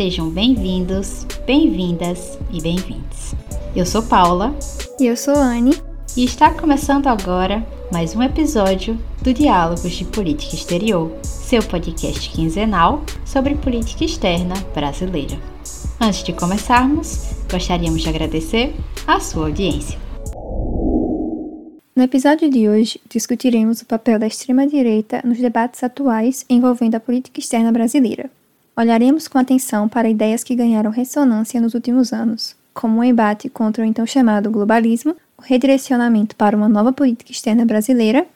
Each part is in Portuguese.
Sejam bem-vindos, bem-vindas e bem-vindos. Eu sou Paula. E eu sou Anne. E está começando agora mais um episódio do Diálogos de Política Exterior, seu podcast quinzenal sobre política externa brasileira. Antes de começarmos, gostaríamos de agradecer a sua audiência. No episódio de hoje, discutiremos o papel da extrema-direita nos debates atuais envolvendo a política externa brasileira. Olharemos com atenção para ideias que ganharam ressonância nos últimos anos, como o embate contra o então chamado globalismo, o redirecionamento para uma nova política externa brasileira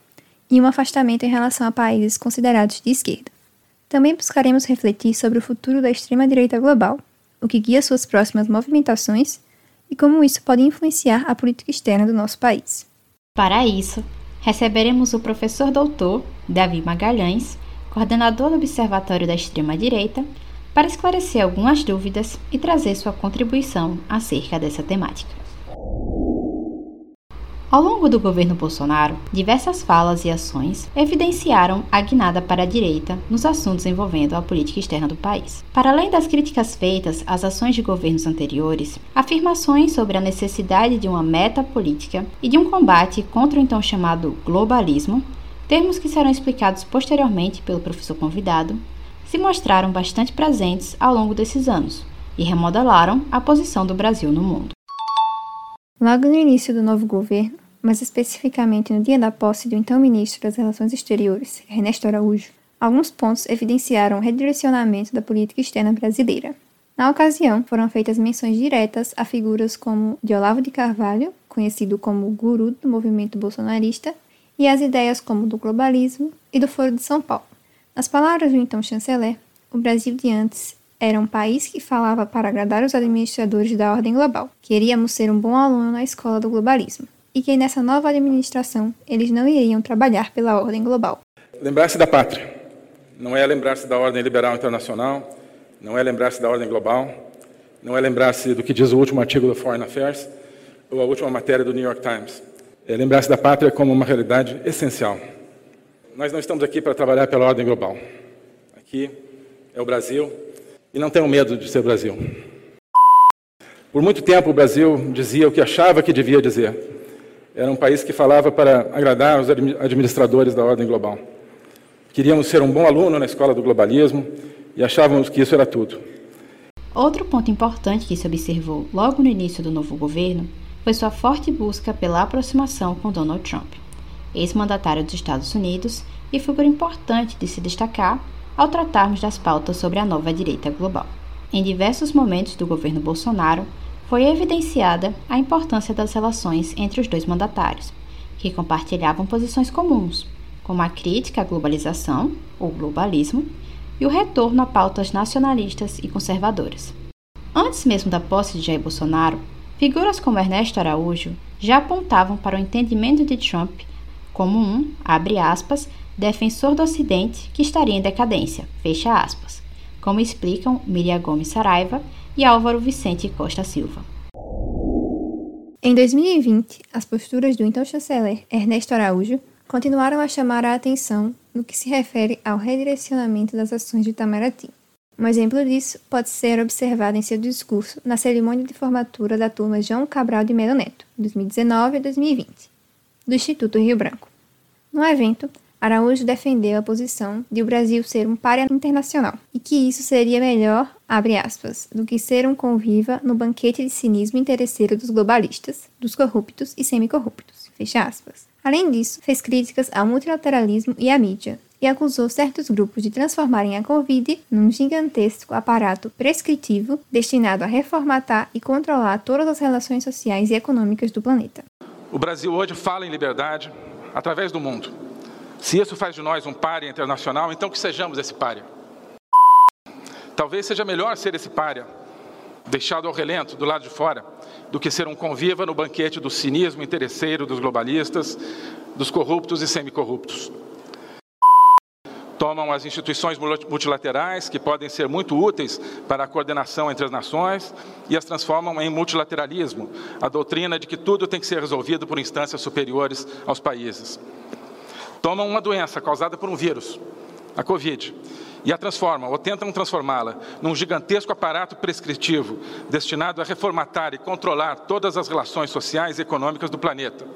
e um afastamento em relação a países considerados de esquerda. Também buscaremos refletir sobre o futuro da extrema-direita global, o que guia suas próximas movimentações e como isso pode influenciar a política externa do nosso país. Para isso, receberemos o professor doutor Davi Magalhães, coordenador do Observatório da Extrema-Direita, para esclarecer algumas dúvidas e trazer sua contribuição acerca dessa temática. Ao longo do governo Bolsonaro, diversas falas e ações evidenciaram a guinada para a direita nos assuntos envolvendo a política externa do país. Para além das críticas feitas às ações de governos anteriores, afirmações sobre a necessidade de uma meta política e de um combate contra o então chamado globalismo, termos que serão explicados posteriormente pelo professor convidado, se mostraram bastante presentes ao longo desses anos e remodelaram a posição do Brasil no mundo. Logo no início do novo governo, mas especificamente no dia da posse do então ministro das Relações Exteriores, Ernesto Araújo, alguns pontos evidenciaram o redirecionamento da política externa brasileira. Na ocasião, foram feitas menções diretas a figuras como de Olavo de Carvalho, conhecido como guru do movimento bolsonarista, e as ideias como do globalismo e do Foro de São Paulo. Nas palavras do então chanceler, o Brasil de antes era um país que falava para agradar os administradores da ordem global. Queríamos ser um bom aluno na escola do globalismo e que nessa nova administração eles não iriam trabalhar pela ordem global. Lembrar-se da pátria não é lembrar-se da ordem liberal internacional, não é lembrar-se da ordem global, não é lembrar-se do que diz o último artigo do Foreign Affairs ou a última matéria do New York Times. É lembrar-se da pátria como uma realidade essencial. Nós não estamos aqui para trabalhar pela ordem global. Aqui é o Brasil e não tenham medo de ser Brasil. Por muito tempo o Brasil dizia o que achava que devia dizer. Era um país que falava para agradar os administradores da ordem global. Queríamos ser um bom aluno na escola do globalismo e achávamos que isso era tudo. Outro ponto importante que se observou logo no início do novo governo foi sua forte busca pela aproximação com Donald Trump, ex-mandatário dos Estados Unidos e figura importante de se destacar ao tratarmos das pautas sobre a nova direita global. Em diversos momentos do governo Bolsonaro, foi evidenciada a importância das relações entre os dois mandatários, que compartilhavam posições comuns, como a crítica à globalização, ou globalismo, e o retorno a pautas nacionalistas e conservadoras. Antes mesmo da posse de Jair Bolsonaro, figuras como Ernesto Araújo já apontavam para o entendimento de Trump como um, abre aspas, defensor do Ocidente que estaria em decadência, fecha aspas, como explicam Miriam Gomes Saraiva e Álvaro Vicente Costa Silva. Em 2020, as posturas do então chanceler Ernesto Araújo continuaram a chamar a atenção no que se refere ao redirecionamento das ações de Itamaraty. Um exemplo disso pode ser observado em seu discurso na cerimônia de formatura da turma João Cabral de Melo Neto, 2019 e 2020, do Instituto Rio Branco. No evento, Araújo defendeu a posição de o Brasil ser um páreo internacional e que isso seria melhor, abre aspas, do que ser um conviva no banquete de cinismo interesseiro dos globalistas, dos corruptos e semicorruptos, fecha aspas. Além disso, fez críticas ao multilateralismo e à mídia, e acusou certos grupos de transformarem a Covid num gigantesco aparato prescritivo destinado a reformatar e controlar todas as relações sociais e econômicas do planeta. O Brasil hoje fala em liberdade através do mundo se isso faz de nós um páreo internacional, então que sejamos esse páreo. Talvez seja melhor ser esse páreo, deixado ao relento, do lado de fora, do que ser um conviva no banquete do cinismo interesseiro dos globalistas, dos corruptos e semicorruptos. Tomam as instituições multilaterais, que podem ser muito úteis para a coordenação entre as nações, e as transformam em multilateralismo, a doutrina de que tudo tem que ser resolvido por instâncias superiores aos países tomam uma doença causada por um vírus, a Covid, e a transformam ou tentam transformá-la num gigantesco aparato prescritivo destinado a reformatar e controlar todas as relações sociais e econômicas do planeta.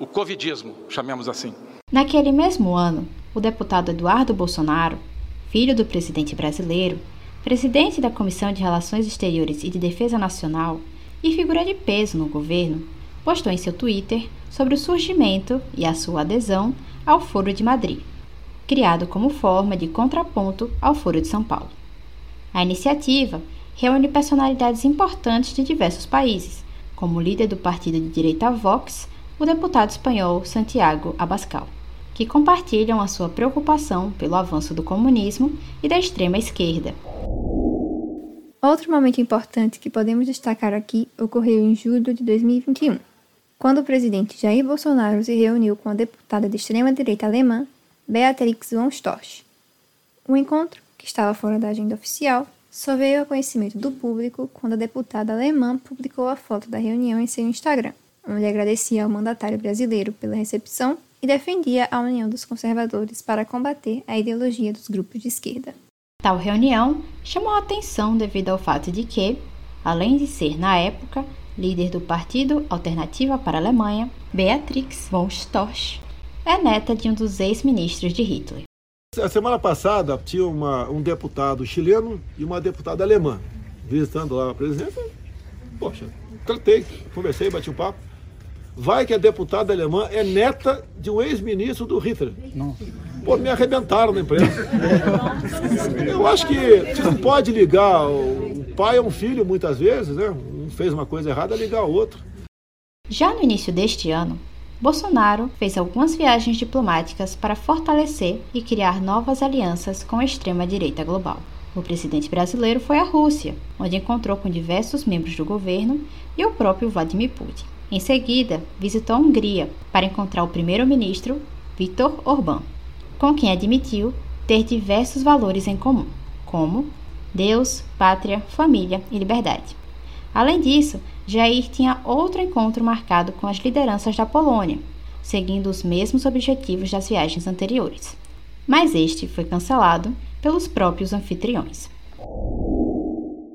O covidismo, chamemos assim. Naquele mesmo ano, o deputado Eduardo Bolsonaro, filho do presidente brasileiro, presidente da Comissão de Relações Exteriores e de Defesa Nacional e figura de peso no governo, postou em seu Twitter sobre o surgimento e a sua adesão ao Foro de Madrid, criado como forma de contraponto ao Foro de São Paulo. A iniciativa reúne personalidades importantes de diversos países, como o líder do partido de direita Vox, o deputado espanhol Santiago Abascal, que compartilham a sua preocupação pelo avanço do comunismo e da extrema esquerda. Outro momento importante que podemos destacar aqui ocorreu em julho de 2021 quando o presidente Jair Bolsonaro se reuniu com a deputada de extrema-direita alemã Beatrix von Storch. O encontro, que estava fora da agenda oficial, só veio a conhecimento do público quando a deputada alemã publicou a foto da reunião em seu Instagram, onde agradecia ao mandatário brasileiro pela recepção e defendia a união dos conservadores para combater a ideologia dos grupos de esquerda. Tal reunião chamou a atenção devido ao fato de que, além de ser, na época, líder do Partido Alternativa para a Alemanha, Beatrix von Storch, é neta de um dos ex-ministros de Hitler. A semana passada tinha uma, um deputado chileno e uma deputada alemã visitando lá a presidência. Poxa, tratei, conversei, bati um papo. Vai que a deputada alemã é neta de um ex-ministro do Hitler. Não. Pô, me arrebentaram na imprensa. Eu acho que você não pode ligar o pai é um filho muitas vezes, né? Um fez uma coisa errada, ligar o outro. Já no início deste ano, Bolsonaro fez algumas viagens diplomáticas para fortalecer e criar novas alianças com a extrema-direita global. O presidente brasileiro foi à Rússia, onde encontrou com diversos membros do governo e o próprio Vladimir Putin. Em seguida, visitou a Hungria para encontrar o primeiro-ministro Viktor Orbán, com quem admitiu ter diversos valores em comum, como Deus, pátria, família e liberdade. Além disso, Jair tinha outro encontro marcado com as lideranças da Polônia, seguindo os mesmos objetivos das viagens anteriores. Mas este foi cancelado pelos próprios anfitriões.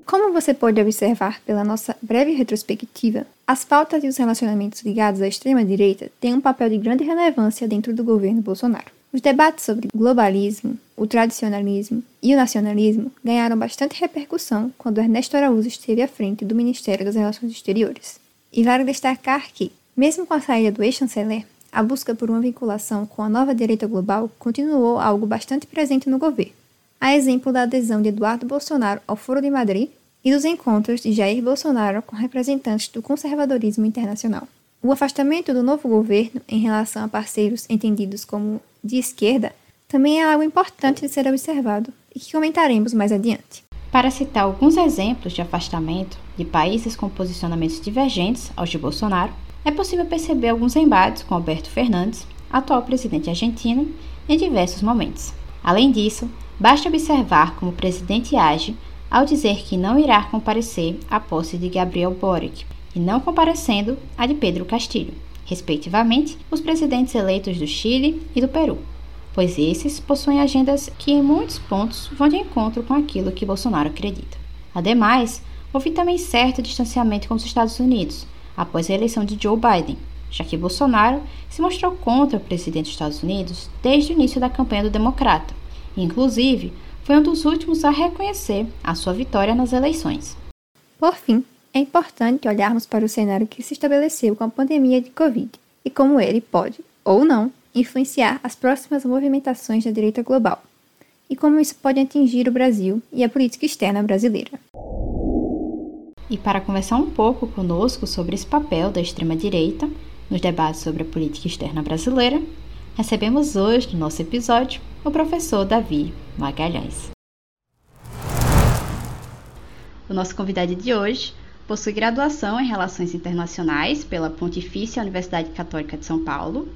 Como você pode observar pela nossa breve retrospectiva, as pautas e os relacionamentos ligados à extrema-direita têm um papel de grande relevância dentro do governo Bolsonaro. Os debates sobre globalismo, o tradicionalismo e o nacionalismo ganharam bastante repercussão quando Ernesto Araújo esteve à frente do Ministério das Relações Exteriores. E vale destacar que, mesmo com a saída do ex-chanceler, a busca por uma vinculação com a nova direita global continuou algo bastante presente no governo, a exemplo da adesão de Eduardo Bolsonaro ao Foro de Madrid e dos encontros de Jair Bolsonaro com representantes do conservadorismo internacional. O afastamento do novo governo em relação a parceiros entendidos como de esquerda também é algo importante de ser observado e que comentaremos mais adiante. Para citar alguns exemplos de afastamento de países com posicionamentos divergentes aos de Bolsonaro, é possível perceber alguns embates com Alberto Fernandes, atual presidente argentino, em diversos momentos. Além disso, basta observar como o presidente age ao dizer que não irá comparecer à posse de Gabriel Boric e não comparecendo à de Pedro Castillo respectivamente, os presidentes eleitos do Chile e do Peru, pois esses possuem agendas que em muitos pontos vão de encontro com aquilo que Bolsonaro acredita. Ademais, houve também certo distanciamento com os Estados Unidos após a eleição de Joe Biden, já que Bolsonaro se mostrou contra o presidente dos Estados Unidos desde o início da campanha do Democrata, inclusive foi um dos últimos a reconhecer a sua vitória nas eleições. Por fim, é importante olharmos para o cenário que se estabeleceu com a pandemia de Covid e como ele pode, ou não, influenciar as próximas movimentações da direita global, e como isso pode atingir o Brasil e a política externa brasileira. E para conversar um pouco conosco sobre esse papel da extrema-direita nos debates sobre a política externa brasileira, recebemos hoje no nosso episódio o professor Davi Magalhães. O nosso convidado de hoje Possui graduação em Relações Internacionais pela Pontifícia Universidade Católica de São Paulo,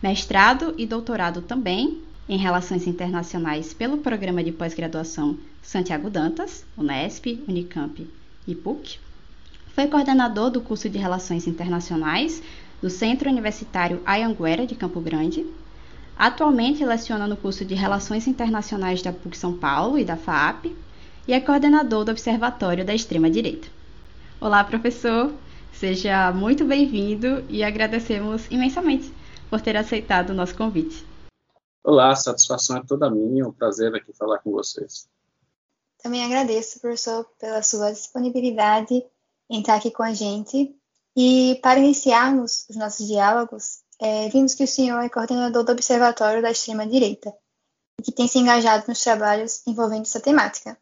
mestrado e doutorado também em Relações Internacionais pelo Programa de Pós-Graduação Santiago Dantas, Unesp, Unicamp e PUC. Foi coordenador do curso de Relações Internacionais do Centro Universitário Ayanguera de Campo Grande. Atualmente leciona no curso de Relações Internacionais da PUC São Paulo e da FAP e é coordenador do Observatório da Extrema Direita. Olá, professor! Seja muito bem-vindo e agradecemos imensamente por ter aceitado o nosso convite. Olá, a satisfação é toda minha, é um prazer aqui falar com vocês. Também agradeço, professor, pela sua disponibilidade em estar aqui com a gente. E para iniciarmos os nossos diálogos, é, vimos que o senhor é coordenador do Observatório da Extrema-Direita e que tem se engajado nos trabalhos envolvendo essa temática.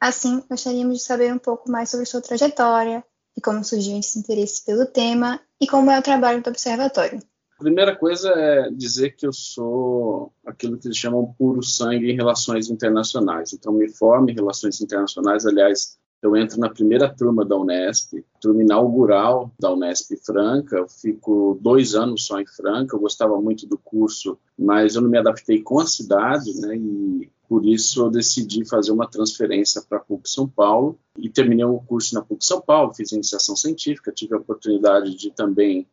Assim, gostaríamos de saber um pouco mais sobre sua trajetória, e como surgiu esse interesse pelo tema e como é o trabalho do observatório. A primeira coisa é dizer que eu sou aquilo que eles chamam puro sangue em relações internacionais. Então, me formo em relações internacionais. Aliás, eu entro na primeira turma da Unesp, turma inaugural da Unesp Franca. Eu fico dois anos só em Franca. Eu gostava muito do curso, mas eu não me adaptei com a cidade, né? E por isso eu decidi fazer uma transferência para a PUC São Paulo e terminei o curso na PUC São Paulo. Fiz iniciação científica, tive a oportunidade de também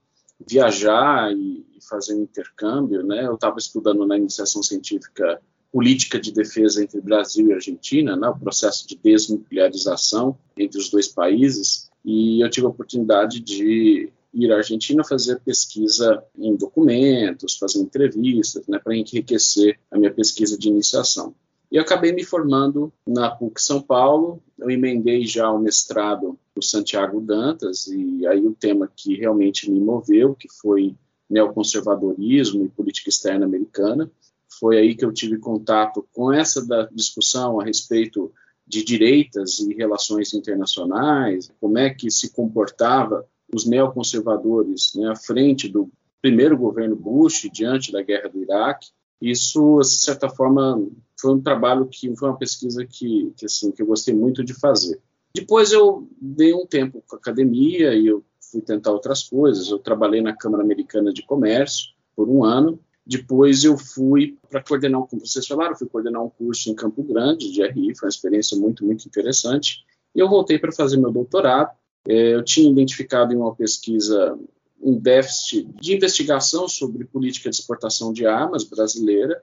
viajar e, fazer um intercâmbio, né? Eu estava estudando na iniciação científica política de defesa entre Brasil e Argentina, né, o processo de desnuclearização entre os dois países, e eu tive a oportunidade de ir à Argentina fazer pesquisa em documentos, fazer entrevistas, né, para enriquecer a minha pesquisa de iniciação. E acabei me formando na PUC São Paulo, eu emendei já o mestrado do Santiago Dantas, e aí o tema que realmente me moveu, que foi neoconservadorismo e política externa americana, foi aí que eu tive contato com essa discussão a respeito de direitas e relações internacionais, como é que se comportava os neoconservadores né, à frente do primeiro governo Bush, diante da guerra do Iraque. Isso, de certa forma, foi um trabalho que foi uma pesquisa que, que, assim, que eu gostei muito de fazer. Depois eu dei um tempo com a academia e eu fui tentar outras coisas. Eu trabalhei na Câmara Americana de Comércio por um ano depois eu fui para coordenar, como vocês falaram, fui coordenar um curso em Campo Grande de RI, foi uma experiência muito, muito interessante. E eu voltei para fazer meu doutorado. É, eu tinha identificado em uma pesquisa um déficit de investigação sobre política de exportação de armas brasileira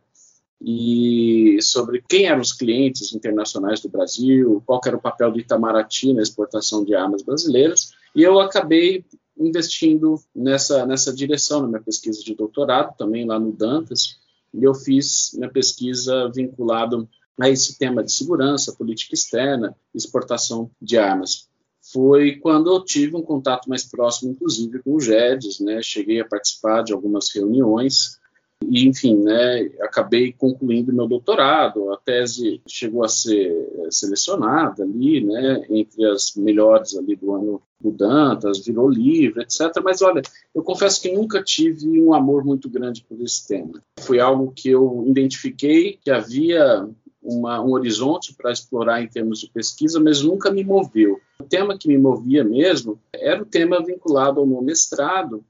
e sobre quem eram os clientes internacionais do Brasil, qual era o papel do Itamaraty na exportação de armas brasileiras. E eu acabei investindo nessa, nessa direção na minha pesquisa de doutorado, também lá no Dantas, e eu fiz minha pesquisa vinculada a esse tema de segurança, política externa, exportação de armas. Foi quando eu tive um contato mais próximo, inclusive, com o GEDES, né? cheguei a participar de algumas reuniões, e, enfim, né, acabei concluindo meu doutorado. A tese chegou a ser eh, selecionada ali, né, entre as melhores ali do ano do Dantas, virou livre, etc. Mas olha, eu confesso que nunca tive um amor muito grande por esse tema. Foi algo que eu identifiquei que havia uma, um horizonte para explorar em termos de pesquisa, mas nunca me moveu. O tema que me movia mesmo era o tema vinculado ao meu mestrado,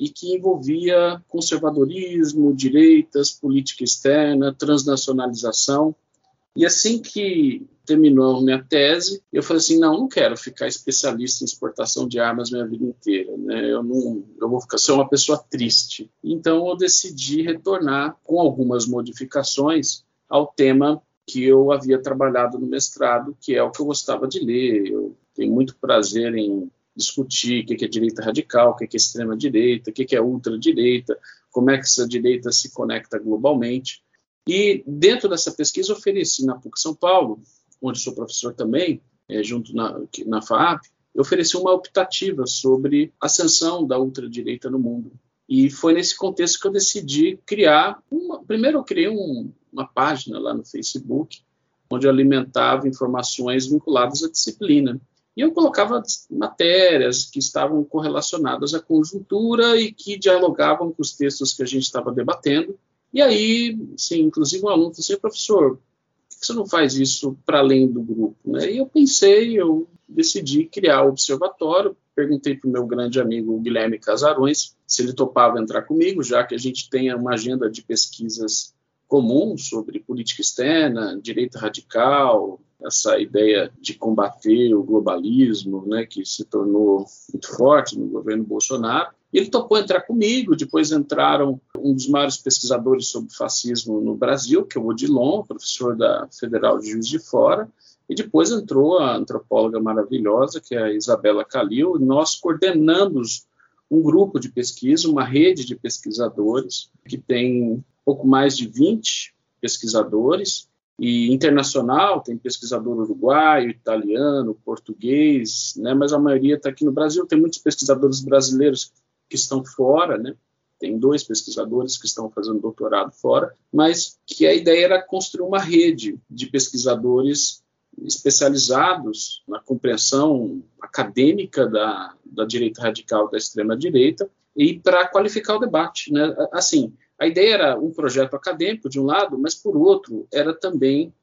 e que envolvia conservadorismo, direitas, política externa, transnacionalização. E assim que terminou minha tese, eu falei assim, não, não quero ficar especialista em exportação de armas minha vida inteira, né? Eu não, eu vou ficar ser uma pessoa triste. Então eu decidi retornar com algumas modificações ao tema que eu havia trabalhado no mestrado, que é o que eu gostava de ler. Eu tenho muito prazer em discutir o que é direita radical, o que é extrema direita, o que é ultradireita, como é que essa direita se conecta globalmente. E dentro dessa pesquisa ofereci na PUC São Paulo, onde sou professor também, é, junto na, na FAAP, ofereci uma optativa sobre a ascensão da ultradireita no mundo. E foi nesse contexto que eu decidi criar uma, primeiro eu criei um, uma página lá no Facebook onde eu alimentava informações vinculadas à disciplina. E eu colocava matérias que estavam correlacionadas à conjuntura e que dialogavam com os textos que a gente estava debatendo. E aí, sim, inclusive um aluno falou assim, professor, por que você não faz isso para além do grupo? Né? E eu pensei, eu decidi criar o observatório, perguntei para o meu grande amigo Guilherme Casarões se ele topava entrar comigo, já que a gente tem uma agenda de pesquisas comum sobre política externa, direita radical, essa ideia de combater o globalismo, né, que se tornou muito forte no governo Bolsonaro. ele topou entrar comigo, depois entraram um dos maiores pesquisadores sobre fascismo no Brasil, que é o Odilon, professor da Federal de Juiz de Fora, e depois entrou a antropóloga maravilhosa, que é a Isabela Calil, nós coordenamos um grupo de pesquisa, uma rede de pesquisadores, que tem pouco mais de 20 pesquisadores, e internacional, tem pesquisador uruguaio, italiano, português, né, mas a maioria está aqui no Brasil. Tem muitos pesquisadores brasileiros que estão fora, né? Tem dois pesquisadores que estão fazendo doutorado fora, mas que a ideia era construir uma rede de pesquisadores especializados na compreensão acadêmica da, da direita radical da extrema direita e para qualificar o debate, né? Assim, a ideia era um projeto acadêmico de um lado, mas por outro era também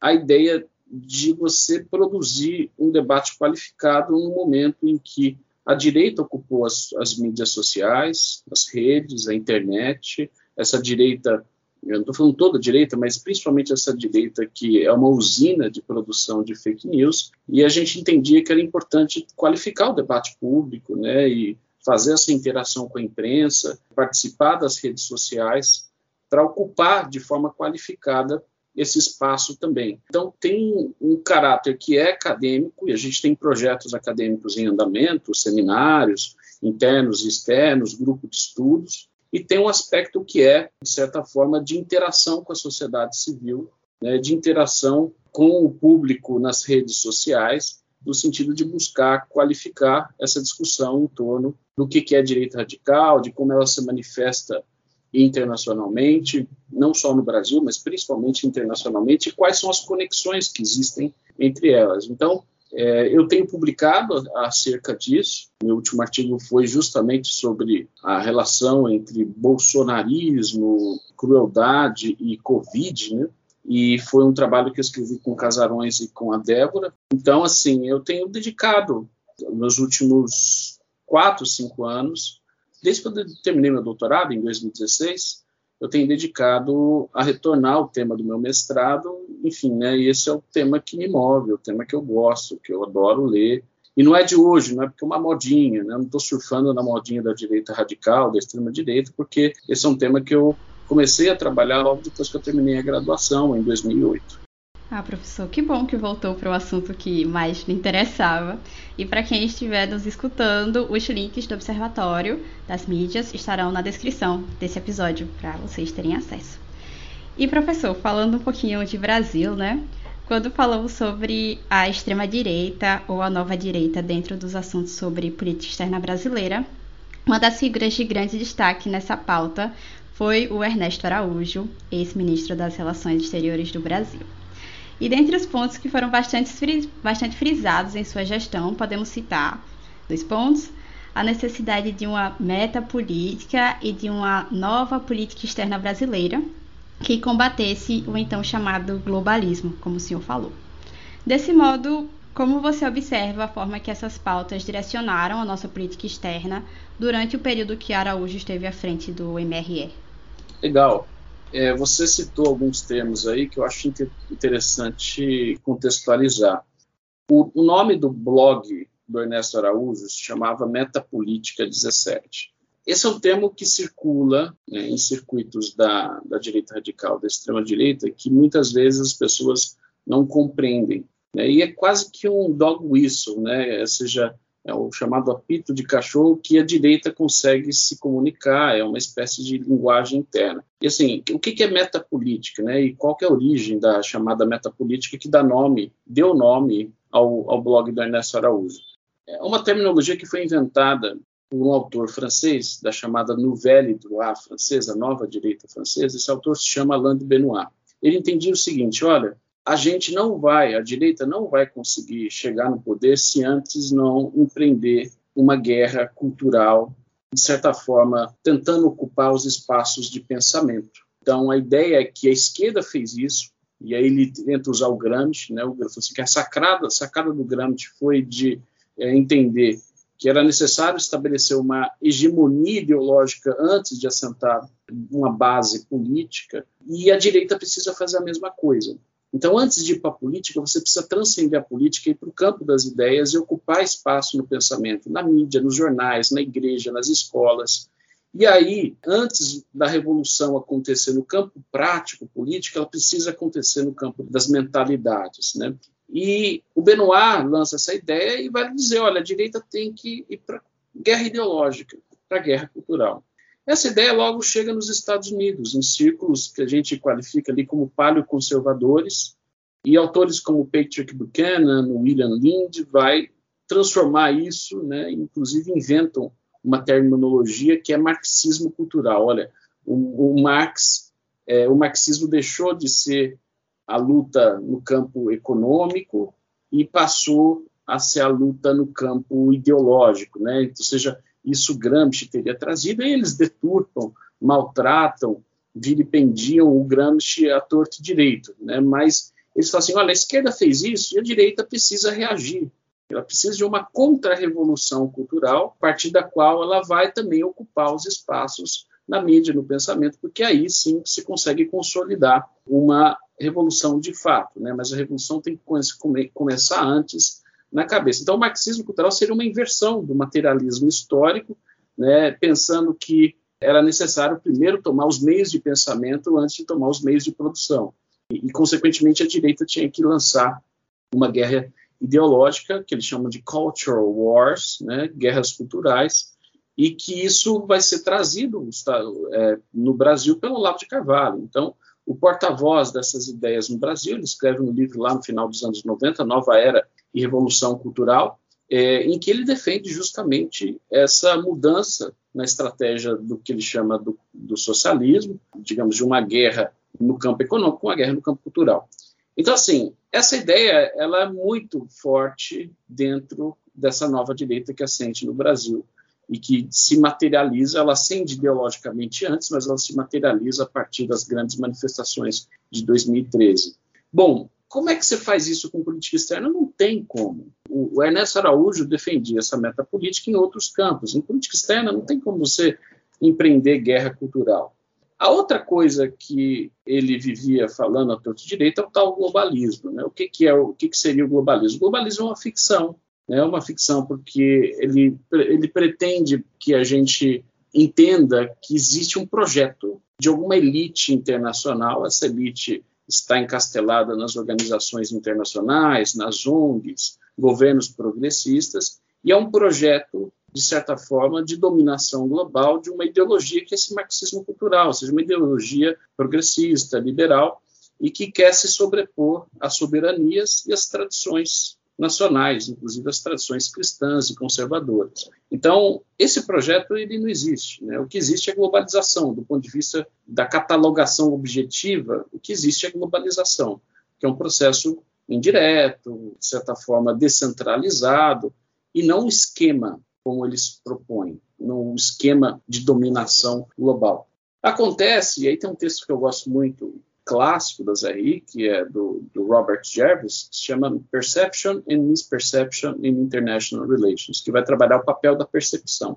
a ideia de você produzir um debate qualificado no momento em que a direita ocupou as, as mídias sociais, as redes, a internet, essa direita, eu não estou falando toda direita, mas principalmente essa direita que é uma usina de produção de fake news, e a gente entendia que era importante qualificar o debate público, né, e fazer essa interação com a imprensa, participar das redes sociais, para ocupar de forma qualificada esse espaço também. Então, tem um caráter que é acadêmico, e a gente tem projetos acadêmicos em andamento, seminários internos e externos, grupo de estudos, e tem um aspecto que é, de certa forma, de interação com a sociedade civil, né, de interação com o público nas redes sociais, no sentido de buscar qualificar essa discussão em torno do que é direita radical, de como ela se manifesta internacionalmente, não só no Brasil, mas principalmente internacionalmente, e quais são as conexões que existem entre elas. Então, é, eu tenho publicado acerca disso. Meu último artigo foi justamente sobre a relação entre bolsonarismo, crueldade e Covid, né? E foi um trabalho que eu escrevi com Casarões e com a Débora. Então, assim, eu tenho dedicado nos últimos quatro, cinco anos desde que eu terminei meu doutorado, em 2016, eu tenho dedicado a retornar ao tema do meu mestrado, enfim, né, e esse é o tema que me move, o tema que eu gosto, que eu adoro ler, e não é de hoje, não é porque é uma modinha, né, eu não estou surfando na modinha da direita radical, da extrema direita, porque esse é um tema que eu comecei a trabalhar logo depois que eu terminei a graduação, em 2008. Ah, professor, que bom que voltou para o assunto que mais me interessava. E para quem estiver nos escutando, os links do Observatório das Mídias estarão na descrição desse episódio para vocês terem acesso. E professor, falando um pouquinho de Brasil, né? Quando falamos sobre a extrema direita ou a nova direita dentro dos assuntos sobre política externa brasileira, uma das figuras de grande destaque nessa pauta foi o Ernesto Araújo, ex-ministro das Relações Exteriores do Brasil. E dentre os pontos que foram bastante, bastante frisados em sua gestão, podemos citar dois pontos: a necessidade de uma meta política e de uma nova política externa brasileira que combatesse o então chamado globalismo, como o senhor falou. Desse modo, como você observa a forma que essas pautas direcionaram a nossa política externa durante o período que Araújo esteve à frente do MRE? Legal. É, você citou alguns termos aí que eu acho interessante contextualizar. O, o, nome do blog do Ernesto Araújo se chamava Metapolítica 17. Esse é um termo que circula né, em circuitos da, da direita radical, da extrema-direita, que muitas vezes as pessoas não compreendem. Né, e é quase que um dog whistle, né, ou seja, é o chamado apito de cachorro que a direita consegue se comunicar, é uma espécie de linguagem interna. E assim, o que é metapolítica, né? E qual é a origem da chamada metapolítica que dá nome, deu nome ao, ao blog do Ernesto Araújo? É uma terminologia que foi inventada por um autor francês da chamada Nouvelle Droit francesa, nova direita francesa. Esse autor se chama Alain de Benoit. Ele entendia o seguinte: olha, a gente não vai, a direita não vai conseguir chegar no poder se antes não empreender uma guerra cultural, de certa forma, tentando ocupar os espaços de pensamento. Então, a ideia é que a esquerda fez isso, e aí ele tenta usar o Gramsci, né? O assim, que a sacada, a sacada do Gramsci foi de é, entender que era necessário estabelecer uma hegemonia ideológica antes de assentar uma base política, e a direita precisa fazer a mesma coisa. Então, antes de ir para a política, você precisa transcender a política e ir para o campo das ideias e ocupar espaço no pensamento, na mídia, nos jornais, na igreja, nas escolas. E aí, antes da revolução acontecer no campo prático político, ela precisa acontecer no campo das mentalidades, né? E o Benoit lança essa ideia e vai dizer, olha, a direita tem que ir para guerra ideológica, para guerra cultural. Essa ideia logo chega nos Estados Unidos, em círculos que a gente qualifica ali como paleoconservadores, e autores como Patrick Buchanan, William Lind, vai transformar isso, né, inclusive inventam uma terminologia que é marxismo cultural. Olha, o, o Marx, é, o marxismo deixou de ser a luta no campo econômico e passou a ser a luta no campo ideológico, né? Ou seja, isso Gramsci teria trazido, e eles deturpam, maltratam, vilipendiam o Gramsci a torto e direito, né? mas eles falam assim, olha, a esquerda fez isso e a direita precisa reagir, ela precisa de uma contra-revolução cultural, a partir da qual ela vai também ocupar os espaços na mídia, no pensamento, porque aí sim se consegue consolidar uma revolução de fato, né? mas a revolução tem que come começar antes na cabeça. Então, o marxismo cultural seria uma inversão do materialismo histórico, né, pensando que era necessário primeiro tomar os meios de pensamento antes de tomar os meios de produção. E, e consequentemente, a direita tinha que lançar uma guerra ideológica, que eles chamam de cultural wars, né, guerras culturais, e que isso vai ser trazido é, no Brasil pelo Lavo de Carvalho. Então, o porta-voz dessas ideias no Brasil, ele escreve um livro lá no final dos anos 90, Nova Era e Revolução Cultural, é, em que ele defende justamente essa mudança na estratégia do que ele chama do, do, socialismo, digamos, de uma guerra no campo econômico com uma guerra no campo cultural. Então, assim, essa ideia ela é muito forte dentro dessa nova direita que assente no Brasil e que se materializa, ela acende ideologicamente antes, mas ela se materializa a partir das grandes manifestações de 2013. Bom, como é que você faz isso com política externa? Não tem como. O Ernesto Araújo defendia essa meta política em outros campos. Em política externa não tem como você empreender guerra cultural. A outra coisa que ele vivia falando a torto direito é o tal globalismo. Né? O que, que é o que, que seria o globalismo? O globalismo é uma ficção? É uma ficção porque ele, ele pretende que a gente entenda que existe um projeto de alguma elite internacional. Essa elite está encastelada nas organizações internacionais, nas ONGs, governos progressistas, e é um projeto, de certa forma, de dominação global de uma ideologia que é esse marxismo cultural, ou seja, uma ideologia progressista, liberal, e que quer se sobrepor às soberanias e às tradições nacionais, inclusive as tradições cristãs e conservadoras. Então, esse projeto ele não existe. Né? O que existe é globalização, do ponto de vista da catalogação objetiva, o que existe é globalização, que é um processo indireto, de certa forma descentralizado, e não um esquema como eles propõem, não um esquema de dominação global. Acontece, e aí tem um texto que eu gosto muito, clássico da ZRI, que é do, do, Robert Jervis, que se chama Perception and Misperception in International Relations, que vai trabalhar o papel da percepção.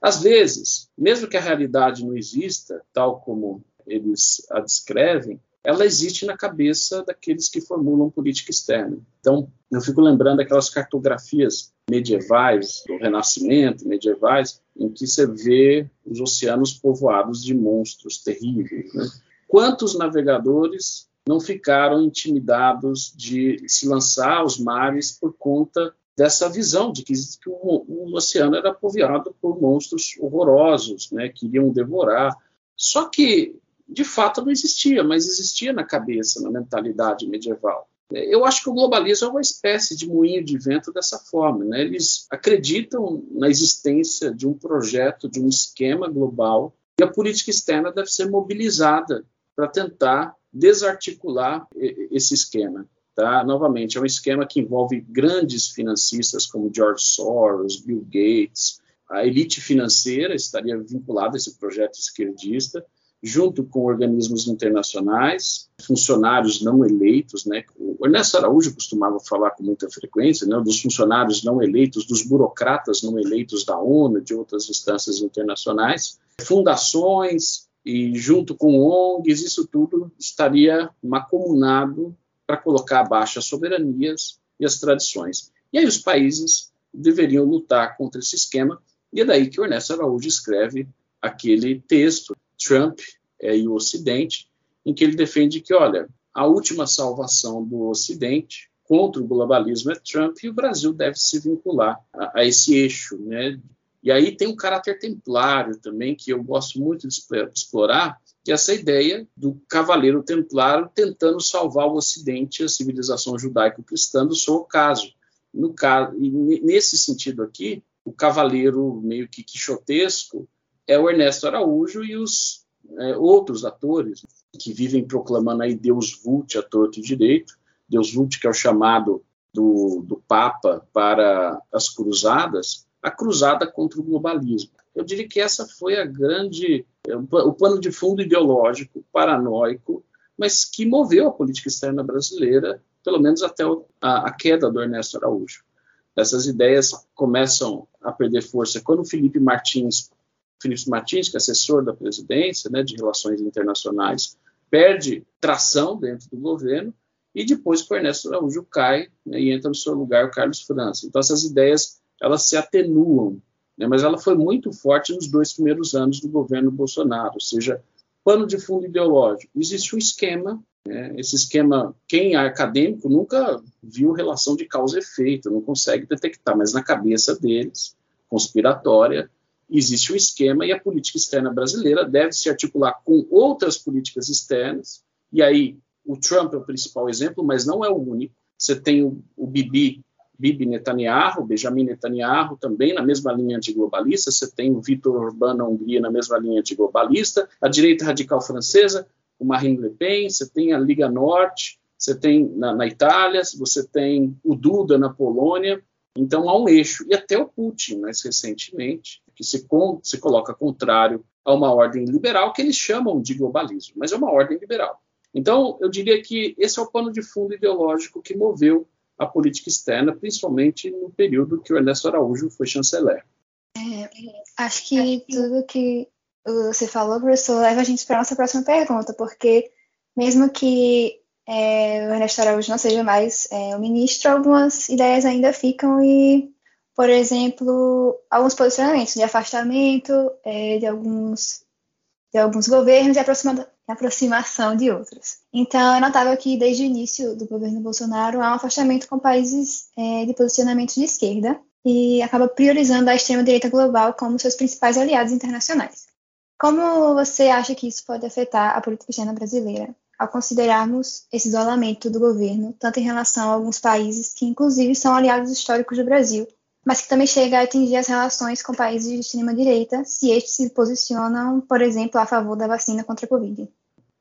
Às vezes, mesmo que a realidade não exista, tal como eles a descrevem, ela existe na cabeça daqueles que formulam política externa. Então, eu fico lembrando aquelas cartografias medievais, do Renascimento, medievais, em que você vê os oceanos povoados de monstros terríveis. Né? Quantos navegadores não ficaram intimidados de se lançar aos mares por conta dessa visão de que, que o, o, oceano era povoado por monstros horrorosos, né, que iriam devorar. Só que, de fato, não existia, mas existia na cabeça, na mentalidade medieval. Eu acho que o globalismo é uma espécie de moinho de vento dessa forma. Né? Eles acreditam na existência de um projeto, de um esquema global, e a política externa deve ser mobilizada para tentar desarticular esse esquema. Tá? Novamente, é um esquema que envolve grandes financistas como George Soros, Bill Gates. A elite financeira estaria vinculada a esse projeto esquerdista, junto com organismos internacionais, funcionários não eleitos. Né? O Ernesto Araújo costumava falar com muita frequência né, dos funcionários não eleitos, dos burocratas não eleitos da ONU, de outras instâncias internacionais, fundações, e junto com ONGs, isso tudo estaria macomunado para colocar abaixo as soberanias e as tradições. E aí os países deveriam lutar contra esse esquema, e é daí que o Ernesto Araújo escreve aquele texto, Trump é, e o Ocidente, em que ele defende que, olha, a última salvação do Ocidente contra o globalismo é Trump e o Brasil deve se vincular a, a esse eixo, né? E aí tem um caráter templário também que eu gosto muito de explorar, que é essa ideia do cavaleiro templário tentando salvar o Ocidente, a civilização judaico-cristã do seu caso. No caso, nesse sentido aqui, o cavaleiro meio que quixotesco é o Ernesto Araújo e os é, outros atores que vivem proclamando aí Deus Vult a torto e direito, Deus Vult que é o chamado do, do Papa para as cruzadas, a cruzada contra o globalismo. Eu diria que essa foi a grande, é, o pano de fundo ideológico, paranoico, mas que moveu a política externa brasileira, pelo menos até a, queda do Ernesto Araújo. Essas ideias começam a perder força quando o Felipe Martins, Felipe Martins, que é assessor da presidência, né, de relações internacionais, perde tração dentro do governo e depois que o Ernesto Araújo cai né, e entra no seu lugar o Carlos França. Então essas ideias elas se atenuam, né, mas ela foi muito forte nos dois primeiros anos do governo Bolsonaro, ou seja, pano de fundo ideológico. Existe um esquema, né, esse esquema, quem é acadêmico nunca viu relação de causa e efeito, não consegue detectar, mas na cabeça deles, conspiratória, existe um esquema e a política externa brasileira deve se articular com outras políticas externas, e aí o Trump é o principal exemplo, mas não é o único. Você tem o, o Bibi Bibi Netanyahu, Benjamin Netanyahu, também na mesma linha antiglobalista, você tem o Vitor Orbán na Hungria na mesma linha antiglobalista, a direita radical francesa, o Marine Le Pen, você tem a Liga Norte, você tem na, na Itália, você tem o Duda na Polônia, então há um eixo, e até o Putin, mais recentemente, que se, se coloca contrário a uma ordem liberal que eles chamam de globalismo, mas é uma ordem liberal. Então, eu diria que esse é o pano de fundo ideológico que moveu a política externa, principalmente no período que o Ernesto Araújo foi chanceler. É, acho que tudo que você falou, professor, leva a gente para a nossa próxima pergunta, porque mesmo que é, o Ernesto Araújo não seja mais é, o ministro, algumas ideias ainda ficam e, por exemplo, alguns posicionamentos de afastamento é, de alguns de alguns governos e aproxima, aproximação de outros. Então, é notável que desde o início do governo Bolsonaro há um afastamento com países é, de posicionamento de esquerda e acaba priorizando a extrema-direita global como seus principais aliados internacionais. Como você acha que isso pode afetar a política externa brasileira, ao considerarmos esse isolamento do governo, tanto em relação a alguns países que, inclusive, são aliados históricos do Brasil, mas que também chega a atingir as relações com países de extrema-direita, se estes se posicionam, por exemplo, a favor da vacina contra a Covid.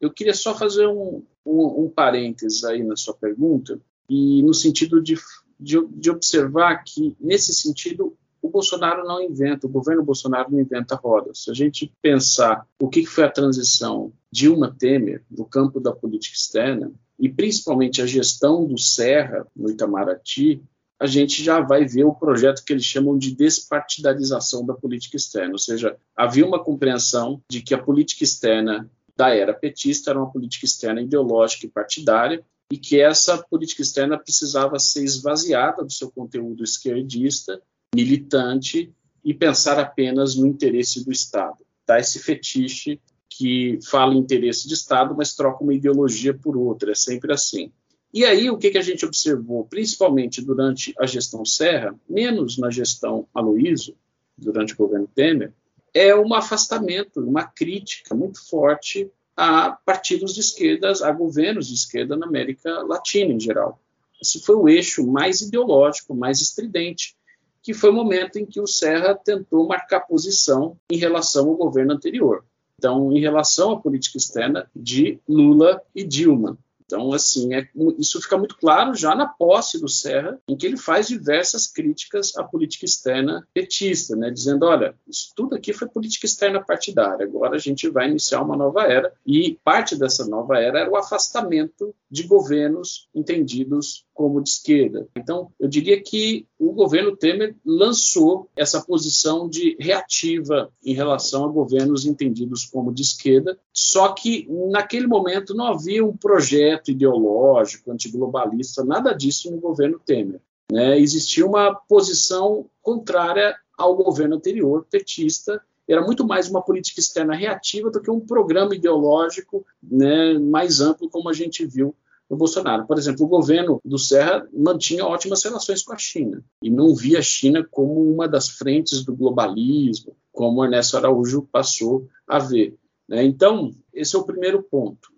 Eu queria só fazer um, um, um parênteses aí na sua pergunta, e no sentido de, de, de observar que, nesse sentido, o Bolsonaro não inventa, o governo Bolsonaro não inventa rodas. Se a gente pensar o que foi a transição Dilma-Temer no campo da política externa, e principalmente a gestão do Serra no Itamaraty, a gente já vai ver o projeto que eles chamam de despartidarização da política externa, ou seja, havia uma compreensão de que a política externa da era petista era uma política externa ideológica e partidária, e que essa política externa precisava ser esvaziada do seu conteúdo esquerdista, militante, e pensar apenas no interesse do Estado. Tá esse fetiche que fala em interesse de Estado, mas troca uma ideologia por outra, é sempre assim. E aí, o que, que a gente observou, principalmente durante a gestão Serra, menos na gestão Aloysio, durante o governo Temer, é um afastamento, uma crítica muito forte a partidos de esquerda, a governos de esquerda na América Latina em geral. Esse foi o eixo mais ideológico, mais estridente, que foi o momento em que o Serra tentou marcar posição em relação ao governo anterior. Então, em relação à política externa de Lula e Dilma. Então, assim, é, isso fica muito claro já na posse do Serra, em que ele faz diversas críticas à política externa petista, né, dizendo, olha, isso tudo aqui foi política externa partidária, agora a gente vai iniciar uma nova era, e parte dessa nova era era o afastamento de governos entendidos como de esquerda. Então, eu diria que o governo Temer lançou essa posição de reativa em relação a governos entendidos como de esquerda, só que naquele momento não havia um projeto projeto ideológico antiglobalista, nada disso no governo Temer. Né? Existia uma posição contrária ao governo anterior, petista, era muito mais uma política externa reativa do que um programa ideológico né, mais amplo, como a gente viu no Bolsonaro. Por exemplo, o governo do Serra mantinha ótimas relações com a China e não via a China como uma das frentes do globalismo, como Ernesto Araújo passou a ver. Né? Então, esse é o primeiro ponto.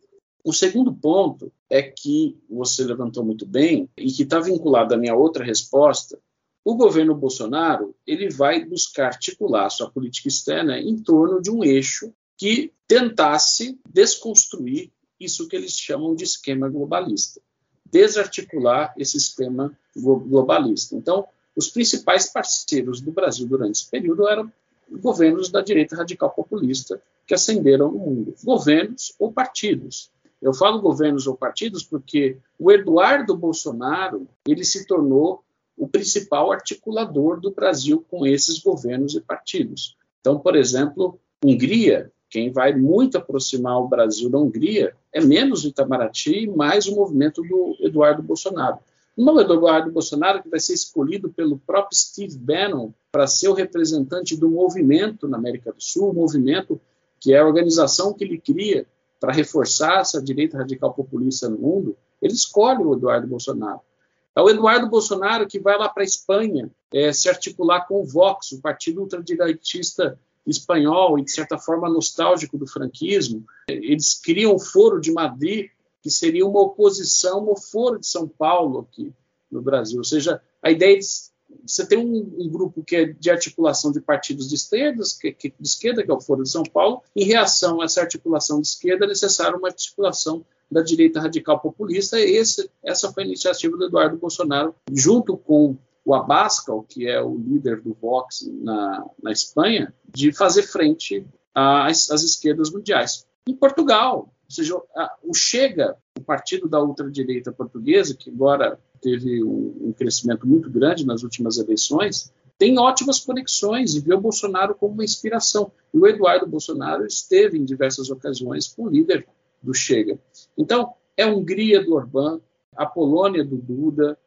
O segundo ponto é que você levantou muito bem e que está vinculado à minha outra resposta. O governo Bolsonaro ele vai buscar articular sua política externa em torno de um eixo que tentasse desconstruir isso que eles chamam de esquema globalista, desarticular esse esquema globalista. Então, os principais parceiros do Brasil durante esse período eram governos da direita radical populista que ascenderam no mundo, governos ou partidos. Eu falo governos ou partidos porque o Eduardo Bolsonaro ele se tornou o principal articulador do Brasil com esses governos e partidos. Então, por exemplo, Hungria quem vai muito aproximar o Brasil da Hungria é menos o Itamaraty e mais o movimento do Eduardo Bolsonaro. Não é do Eduardo Bolsonaro que vai ser escolhido pelo próprio Steve Bannon para ser o representante do movimento na América do Sul, o movimento que é a organização que ele cria para reforçar essa direita radical populista no mundo, ele escolhe o Eduardo Bolsonaro. É o Eduardo Bolsonaro que vai lá para a Espanha é, se articular com o Vox, o partido ultradireitista espanhol e, de certa forma, nostálgico do franquismo. Eles criam o Foro de Madrid, que seria uma oposição ao Foro de São Paulo aqui no Brasil. Ou seja, a ideia de você tem um, um, grupo que é de articulação de partidos de esquerda, que, que, de esquerda, que é o Foro de São Paulo. Em reação a essa articulação de esquerda, é necessária uma articulação da direita radical populista. Esse, essa foi a iniciativa do Eduardo Bolsonaro, junto com o Abascal, que é o líder do Vox na, na Espanha, de fazer frente às, às esquerdas mundiais. Em Portugal, ou seja, a, o Chega, o partido da ultradireita portuguesa, que agora teve um, crescimento muito grande nas últimas eleições, tem ótimas conexões e vê o Bolsonaro como uma inspiração. E o Eduardo Bolsonaro esteve em diversas ocasiões com o líder do Chega. Então, é a Hungria do Orbán, a Polônia do Duda,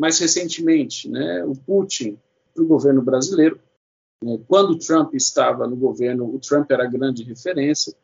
mais recentemente, né, o Putin para o governo brasileiro. Né, quando o Trump estava no governo, o Trump era a grande referência,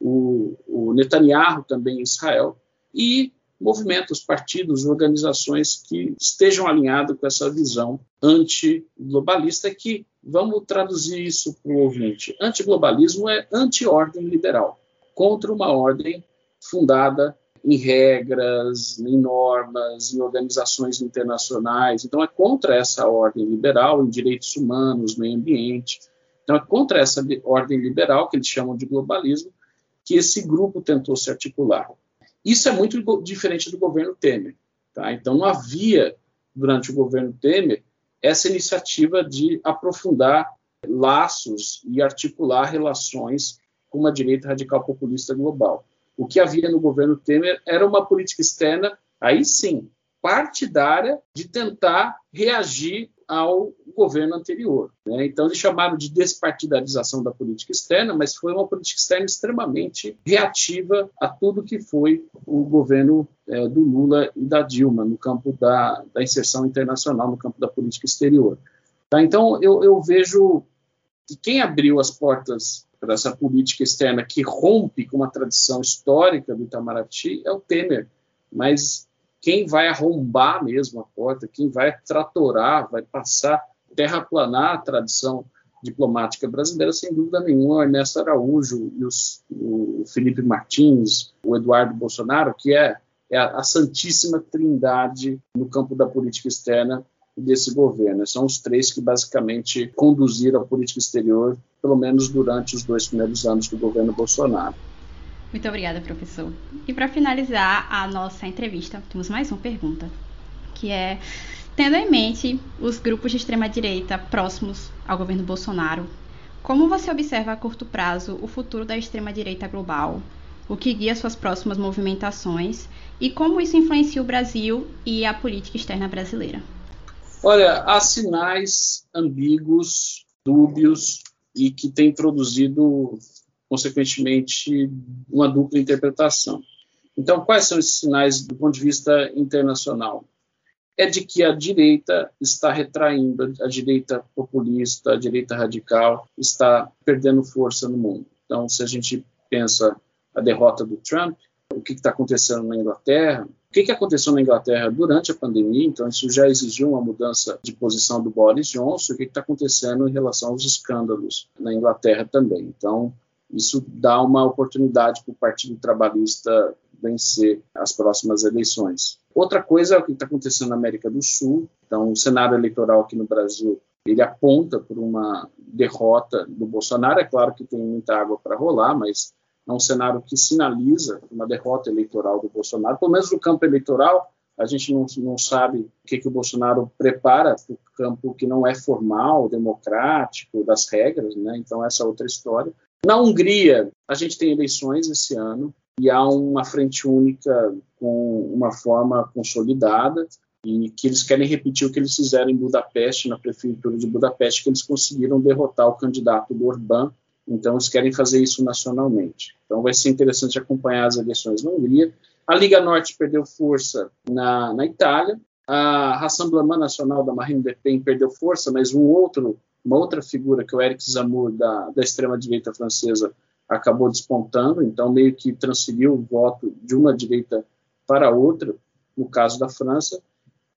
o, o Netanyahu também em Israel, e movimentos, partidos, organizações que estejam alinhados com essa visão antiglobalista que, vamos traduzir isso para o ouvinte, antiglobalismo é anti-ordem liberal, contra uma ordem fundada em regras, em normas, em organizações internacionais. Então, é contra essa ordem liberal em direitos humanos, meio ambiente. Então, é contra essa ordem liberal, que eles chamam de globalismo, que esse grupo tentou se articular. Isso é muito diferente do governo Temer. Tá? Então, havia, durante o governo Temer, essa iniciativa de aprofundar laços e articular relações com uma direita radical populista global. O que havia no governo Temer era uma política externa, aí sim, partidária, de tentar reagir ao governo anterior. Né? Então, eles chamaram de despartidarização da política externa, mas foi uma política externa extremamente reativa a tudo que foi o governo é, do Lula e da Dilma no campo da, da, inserção internacional, no campo da política exterior. Tá? Então, eu, eu vejo que quem abriu as portas para essa política externa que rompe com uma tradição histórica do Itamaraty é o Temer. Mas quem vai arrombar mesmo a porta, quem vai tratorar, vai passar, terraplanar a tradição diplomática brasileira, sem dúvida nenhuma, o Ernesto Araújo e os, o Felipe Martins, o Eduardo Bolsonaro, que é, é a, a santíssima trindade no campo da política externa desse governo. São os três que basicamente conduziram a política exterior, pelo menos durante os dois primeiros anos do governo Bolsonaro. Muito obrigada, professor. E para finalizar a nossa entrevista, temos mais uma pergunta, que é tendo em mente os grupos de extrema direita próximos ao governo Bolsonaro, como você observa a curto prazo o futuro da extrema direita global, o que guia suas próximas movimentações e como isso influencia o Brasil e a política externa brasileira? Olha, há sinais ambíguos, dúbios e que têm produzido, consequentemente, uma dupla interpretação. Então, quais são esses sinais do ponto de vista internacional? É de que a direita está retraindo, a direita populista, a direita radical está perdendo força no mundo. Então, se a gente pensa a derrota do Trump, o que está acontecendo na Inglaterra, o que, que aconteceu na Inglaterra durante a pandemia, então isso já exigiu uma mudança de posição do Boris Johnson, o que está acontecendo em relação aos escândalos na Inglaterra também. Então, isso dá uma oportunidade para o Partido Trabalhista vencer as próximas eleições. Outra coisa é o que está acontecendo na América do Sul. Então, o cenário eleitoral aqui no Brasil ele aponta por uma derrota do Bolsonaro. É claro que tem muita água para rolar, mas é um cenário que sinaliza uma derrota eleitoral do Bolsonaro. Pelo menos no campo eleitoral, a gente não, não sabe o que, que o Bolsonaro prepara para o campo que não é formal, democrático, das regras, né? Então, essa é outra história. Na Hungria, a gente tem eleições esse ano e há uma frente única com uma forma consolidada e que eles querem repetir o que eles fizeram em Budapeste, na prefeitura de Budapeste, que eles conseguiram derrotar o candidato do Orbán, então eles querem fazer isso nacionalmente. Então vai ser interessante acompanhar as eleições na Hungria. A Liga Norte perdeu força na, na Itália, a Rassemblement Nacional da Marine Le Pen perdeu força, mas um outro uma outra figura, que é o Eric Zemmour, da, da extrema-direita francesa, acabou despontando, então meio que transferiu o voto de uma direita para outra, no caso da França.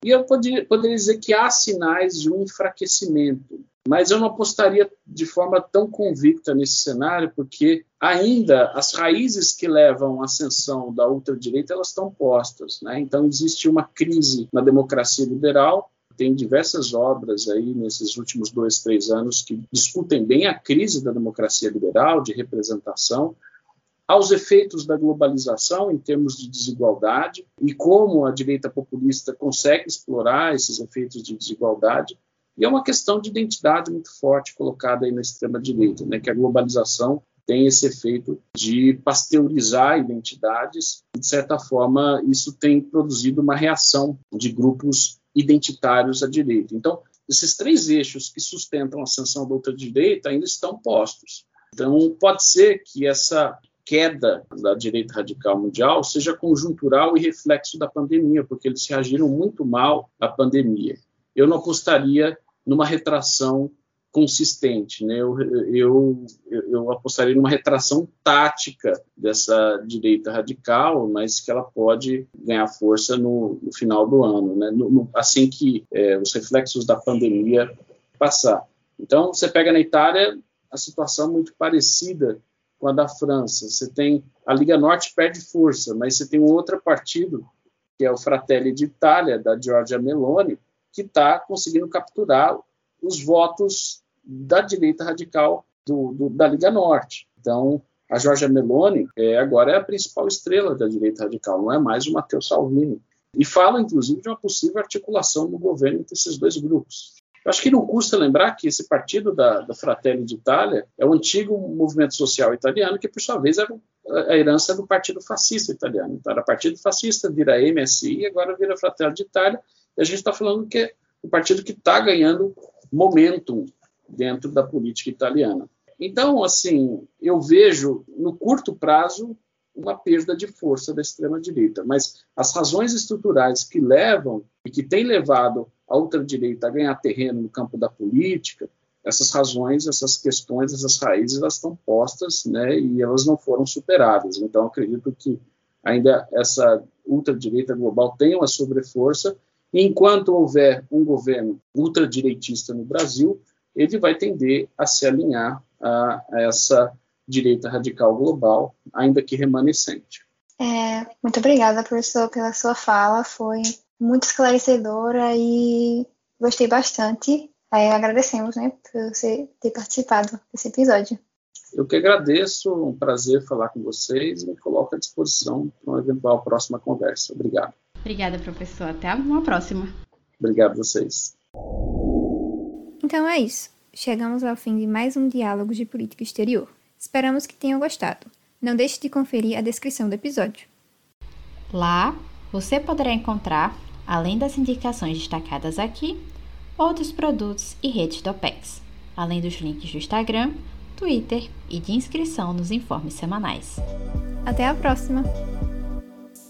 E eu poderia, poderia dizer que há sinais de um enfraquecimento, mas eu não apostaria de forma tão convicta nesse cenário, porque ainda as raízes que levam à ascensão da ultradireita elas estão postas. Né? Então existe uma crise na democracia liberal, tem diversas obras aí nesses últimos dois, três anos que discutem bem a crise da democracia liberal, de representação, aos efeitos da globalização em termos de desigualdade e como a direita populista consegue explorar esses efeitos de desigualdade. E é uma questão de identidade muito forte colocada aí na extrema direita, né, que a globalização tem esse efeito de pasteurizar identidades e de certa forma isso tem produzido uma reação de grupos identitários à direita. Então, esses três eixos que sustentam a ascensão da ultradireita ainda estão postos. Então, pode ser que essa queda da direita radical mundial seja conjuntural e reflexo da pandemia, porque eles reagiram muito mal à pandemia. Eu não apostaria numa retração consistente. Né? Eu, eu, eu apostaria numa retração tática dessa direita radical, mas que ela pode ganhar força no, no final do ano, né? no, no, assim que é, os reflexos da pandemia passar. Então, você pega na Itália a situação muito parecida com a da França. Você tem a Liga Norte perde força, mas você tem um outro partido que é o Fratelli d'Italia da Giorgia Meloni, que está conseguindo capturar os votos da direita radical do, do, da Liga Norte. Então, a Giorgia Meloni é, agora é a principal estrela da direita radical, não é mais o Matteo Salvini. E fala, inclusive, de uma possível articulação no governo entre esses dois grupos. Eu acho que não custa lembrar que esse partido da, da Fratelli d'Italia é o antigo movimento social italiano, que, por sua vez, era a herança do partido fascista italiano. Então, era partido fascista, vira MSI, agora vira Fratelli d'Italia. E a gente está falando que é o partido que está ganhando momentum dentro da política italiana. Então, assim, eu vejo no curto prazo uma perda de força da extrema-direita, mas as razões estruturais que levam e que têm levado a ultradireita a ganhar terreno no campo da política, essas razões, essas questões, essas raízes, elas estão postas, né, e elas não foram superadas. Então, acredito que ainda essa ultradireita global tem uma sobreforça, enquanto houver um governo ultradireitista no Brasil, ele vai tender a se alinhar a, a essa direita radical global, ainda que remanescente. É, muito obrigada, professor, pela sua fala. Foi muito esclarecedora e gostei bastante. Aí agradecemos né, por você ter participado desse episódio. Eu que agradeço, um prazer falar com vocês e me coloco à disposição para uma eventual próxima conversa. Obrigado. Obrigada, professor. Até uma próxima. Obrigado a vocês. Então é isso. Chegamos ao fim de mais um Diálogo de Política Exterior. Esperamos que tenham gostado. Não deixe de conferir a descrição do episódio. Lá, você poderá encontrar, além das indicações destacadas aqui, outros produtos e redes do OPEX, além dos links do Instagram, Twitter e de inscrição nos informes semanais. Até a próxima!